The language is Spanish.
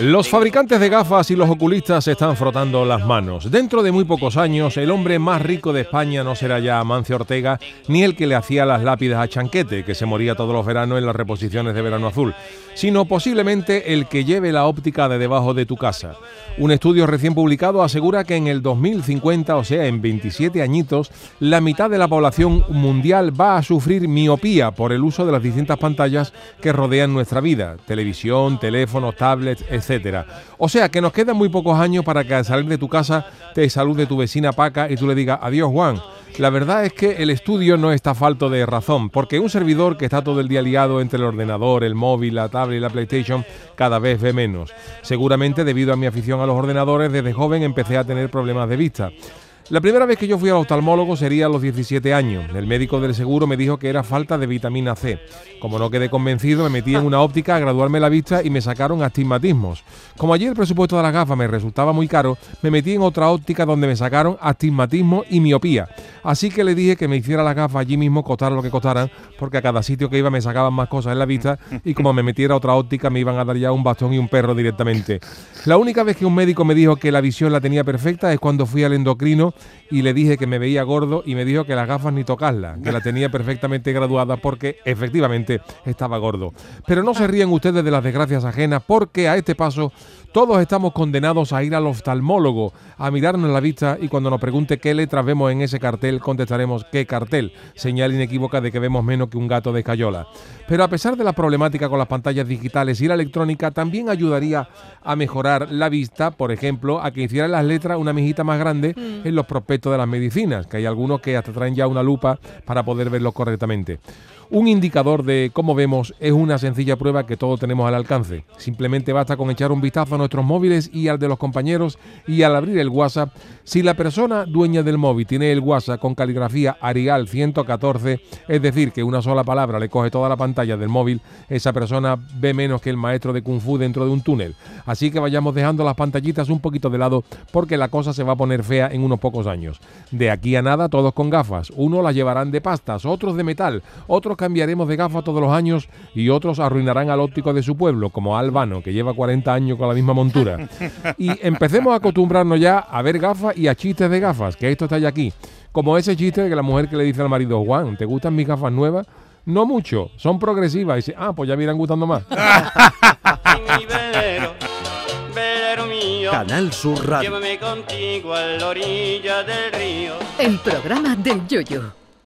Los fabricantes de gafas y los oculistas están frotando las manos. Dentro de muy pocos años, el hombre más rico de España no será ya Amancio Ortega, ni el que le hacía las lápidas a Chanquete, que se moría todos los veranos en las reposiciones de Verano Azul, sino posiblemente el que lleve la óptica de debajo de tu casa. Un estudio recién publicado asegura que en el 2050, o sea, en 27 añitos, la mitad de la población mundial va a sufrir miopía por el uso de las distintas pantallas que rodean nuestra vida, televisión, teléfonos, tablets, O sea que nos quedan muy pocos años para que al salir de tu casa te salude tu vecina Paca y tú le digas adiós Juan. La verdad es que el estudio no está falto de razón, porque un servidor que está todo el día liado entre el ordenador, el móvil, la tablet y la PlayStation cada vez ve menos. Seguramente debido a mi afición a los ordenadores, desde joven empecé a tener problemas de vista. La primera vez que yo fui al oftalmólogo sería a los 17 años. El médico del seguro me dijo que era falta de vitamina C. Como no quedé convencido, me metí en una óptica a graduarme la vista y me sacaron astigmatismos. Como allí el presupuesto de las gafas me resultaba muy caro, me metí en otra óptica donde me sacaron astigmatismo y miopía. Así que le dije que me hiciera las gafas allí mismo, costara lo que costaran, porque a cada sitio que iba me sacaban más cosas en la vista y como me metiera otra óptica me iban a dar ya un bastón y un perro directamente. La única vez que un médico me dijo que la visión la tenía perfecta es cuando fui al endocrino y le dije que me veía gordo y me dijo que las gafas ni tocarlas, que la tenía perfectamente graduada porque efectivamente estaba gordo. Pero no se ríen ustedes de las desgracias ajenas porque a este paso todos estamos condenados a ir al oftalmólogo, a mirarnos la vista y cuando nos pregunte qué letras vemos en ese cartel, contestaremos qué cartel, señal inequívoca de que vemos menos que un gato de cayola. Pero a pesar de la problemática con las pantallas digitales y la electrónica, también ayudaría a mejorar la vista, por ejemplo, a que hicieran las letras una mijita más grande en los prospectos de las medicinas, que hay algunos que hasta traen ya una lupa para poder verlos correctamente. Un indicador de cómo vemos es una sencilla prueba que todos tenemos al alcance. Simplemente basta con echar un vistazo a nuestros móviles y al de los compañeros y al abrir el WhatsApp, si la persona dueña del móvil tiene el WhatsApp con caligrafía Arial 114, es decir, que una sola palabra le coge toda la pantalla del móvil, esa persona ve menos que el maestro de Kung Fu dentro de un túnel. Así que vayamos dejando las pantallitas un poquito de lado porque la cosa se va a poner fea en unos pocos años. De aquí a nada todos con gafas. Unos las llevarán de pastas, otros de metal, otros cambiaremos de gafas todos los años y otros arruinarán al óptico de su pueblo, como Albano, que lleva 40 años con la misma montura. Y empecemos a acostumbrarnos ya a ver gafas y a chistes de gafas, que esto está ya aquí. Como ese chiste de que la mujer que le dice al marido, Juan, ¿te gustan mis gafas nuevas? No mucho, son progresivas. Y dice, ah, pues ya me irán gustando más. mi velero, velero mío. Canal Sur Radio. Llévame contigo a la orilla del río. El programa del Yoyo.